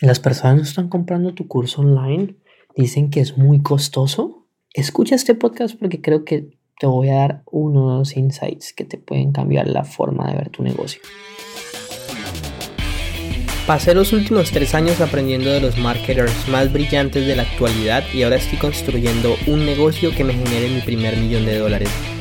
las personas no están comprando tu curso online, dicen que es muy costoso. Escucha este podcast porque creo que te voy a dar unos insights que te pueden cambiar la forma de ver tu negocio. Pasé los últimos tres años aprendiendo de los marketers más brillantes de la actualidad y ahora estoy construyendo un negocio que me genere mi primer millón de dólares.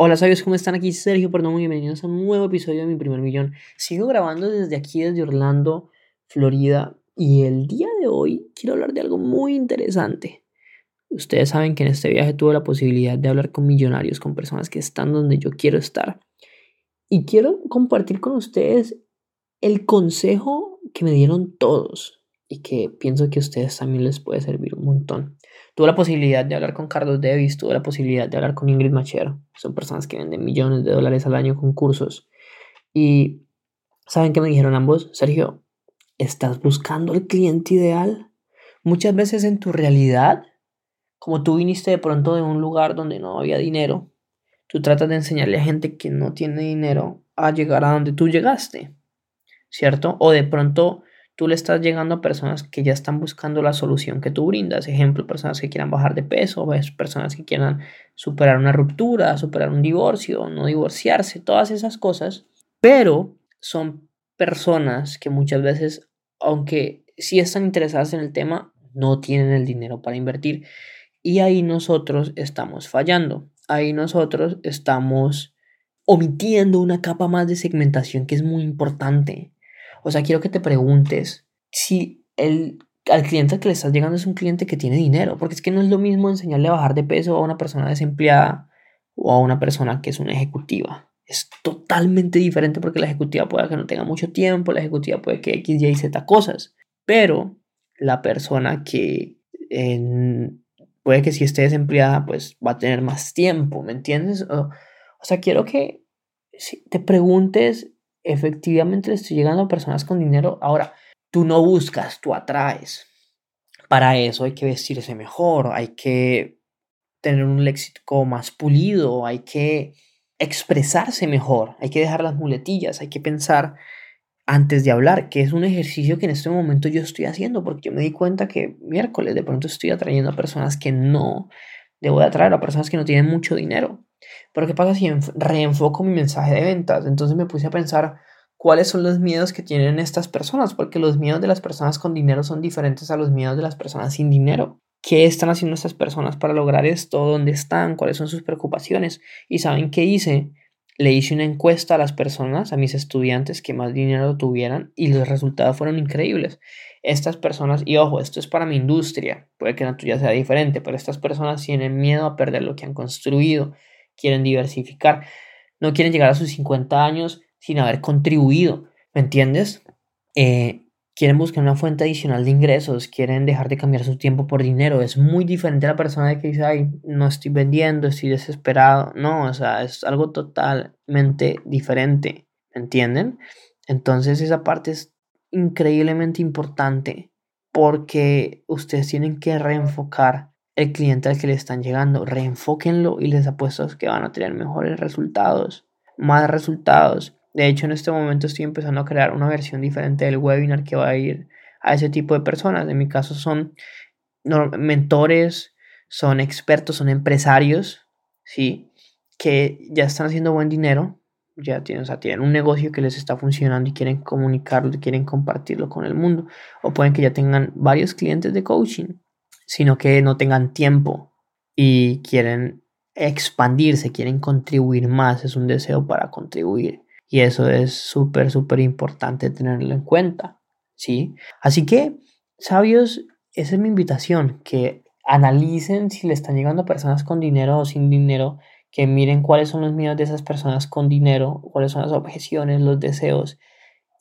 Hola sabios, ¿cómo están? Aquí Sergio Perdomo y bienvenidos a un nuevo episodio de Mi Primer Millón. Sigo grabando desde aquí, desde Orlando, Florida, y el día de hoy quiero hablar de algo muy interesante. Ustedes saben que en este viaje tuve la posibilidad de hablar con millonarios, con personas que están donde yo quiero estar. Y quiero compartir con ustedes el consejo que me dieron todos y que pienso que a ustedes también les puede servir un montón. Tuve la posibilidad de hablar con Carlos Davis, tuve la posibilidad de hablar con Ingrid Machero. Son personas que venden millones de dólares al año con cursos. Y ¿saben qué me dijeron ambos? Sergio, ¿estás buscando el cliente ideal? Muchas veces en tu realidad, como tú viniste de pronto de un lugar donde no había dinero, tú tratas de enseñarle a gente que no tiene dinero a llegar a donde tú llegaste, ¿cierto? O de pronto tú le estás llegando a personas que ya están buscando la solución que tú brindas. Ejemplo, personas que quieran bajar de peso, personas que quieran superar una ruptura, superar un divorcio, no divorciarse, todas esas cosas. Pero son personas que muchas veces, aunque sí están interesadas en el tema, no tienen el dinero para invertir. Y ahí nosotros estamos fallando. Ahí nosotros estamos omitiendo una capa más de segmentación que es muy importante. O sea, quiero que te preguntes si el, al cliente al que le estás llegando es un cliente que tiene dinero, porque es que no es lo mismo enseñarle a bajar de peso a una persona desempleada o a una persona que es una ejecutiva. Es totalmente diferente porque la ejecutiva puede que no tenga mucho tiempo, la ejecutiva puede que X, Y, Z cosas, pero la persona que puede que si esté desempleada, pues va a tener más tiempo, ¿me entiendes? O, o sea, quiero que si te preguntes efectivamente le estoy llegando a personas con dinero. Ahora, tú no buscas, tú atraes. Para eso hay que vestirse mejor, hay que tener un léxico más pulido, hay que expresarse mejor, hay que dejar las muletillas, hay que pensar antes de hablar, que es un ejercicio que en este momento yo estoy haciendo, porque yo me di cuenta que miércoles de pronto estoy atrayendo a personas que no debo de atraer, a personas que no tienen mucho dinero. Pero ¿qué pasa si reenfoco mi mensaje de ventas? Entonces me puse a pensar cuáles son los miedos que tienen estas personas, porque los miedos de las personas con dinero son diferentes a los miedos de las personas sin dinero. ¿Qué están haciendo estas personas para lograr esto? ¿Dónde están? ¿Cuáles son sus preocupaciones? ¿Y saben qué hice? Le hice una encuesta a las personas, a mis estudiantes que más dinero tuvieran y los resultados fueron increíbles. Estas personas, y ojo, esto es para mi industria, puede que la tuya sea diferente, pero estas personas tienen miedo a perder lo que han construido, quieren diversificar, no quieren llegar a sus 50 años sin haber contribuido, ¿me entiendes? Eh, quieren buscar una fuente adicional de ingresos, quieren dejar de cambiar su tiempo por dinero. Es muy diferente a la persona que dice, ay, no estoy vendiendo, estoy desesperado. No, o sea, es algo totalmente diferente, ¿me entienden? Entonces esa parte es increíblemente importante porque ustedes tienen que reenfocar el cliente al que le están llegando. Reenfóquenlo y les apuesto que van a tener mejores resultados, más resultados. De hecho, en este momento estoy empezando a crear una versión diferente del webinar que va a ir a ese tipo de personas. En mi caso son mentores, son expertos, son empresarios, ¿sí? Que ya están haciendo buen dinero, ya tienen, o tienen un negocio que les está funcionando y quieren comunicarlo, quieren compartirlo con el mundo. O pueden que ya tengan varios clientes de coaching sino que no tengan tiempo y quieren expandirse, quieren contribuir más, es un deseo para contribuir. Y eso es súper, súper importante tenerlo en cuenta, ¿sí? Así que, sabios, esa es mi invitación, que analicen si le están llegando personas con dinero o sin dinero, que miren cuáles son los miedos de esas personas con dinero, cuáles son las objeciones, los deseos,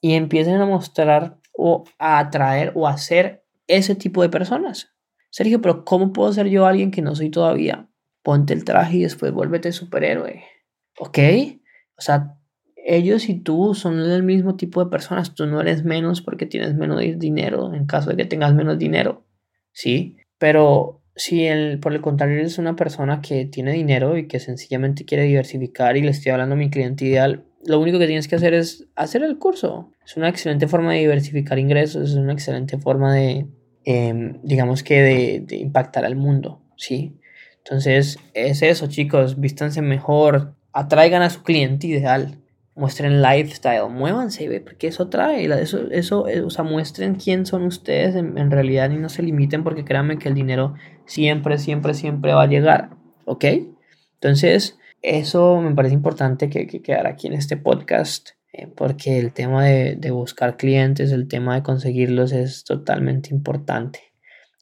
y empiecen a mostrar o a atraer o a ser ese tipo de personas, Sergio, pero ¿cómo puedo ser yo alguien que no soy todavía? Ponte el traje y después vuélvete superhéroe. ¿Ok? O sea, ellos y tú son el mismo tipo de personas. Tú no eres menos porque tienes menos dinero en caso de que tengas menos dinero. ¿Sí? Pero si el, por el contrario eres una persona que tiene dinero y que sencillamente quiere diversificar y le estoy hablando a mi cliente ideal, lo único que tienes que hacer es hacer el curso. Es una excelente forma de diversificar ingresos, es una excelente forma de, em, digamos que, de, impactar al mundo, ¿sí? Entonces, es eso, chicos, vístanse mejor, atraigan a su cliente ideal, muestren lifestyle, muévanse, porque eso trae, eso, eso, eh, o sea, muestren quién son ustedes en, realidad y no se limiten porque créanme que el dinero siempre, siempre, siempre va a llegar, ¿ok? Entonces, eso me parece importante que, que quedara aquí en este podcast, porque el tema de, de, buscar clientes, el tema de conseguirlos es totalmente importante.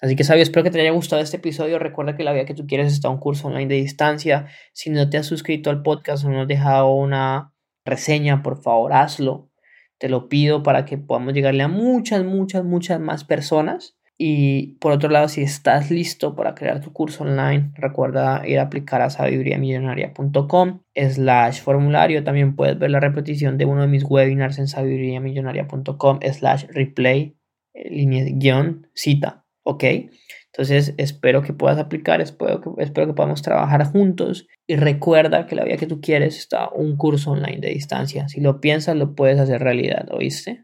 Así que, sabio, espero que te haya gustado este episodio. Recuerda que la vida que tú quieres está un curso online de distancia. Si no te has suscrito al podcast o no has dejado una reseña, por favor, hazlo. Te lo pido para que podamos llegarle a muchas, muchas, muchas más personas. Y por otro lado, si estás listo para crear tu curso online, recuerda ir a aplicar a sabiduriamillonaria.com slash formulario. También puedes ver la repetición de uno de mis webinars en sabiduriamillonaria.com slash replay, eh, línea guion, cita. ¿Ok? Entonces espero que puedas aplicar, espero que, espero que podamos trabajar juntos y recuerda que la vida que tú quieres está un curso online de distancia. Si lo piensas, lo puedes hacer realidad, ¿oíste?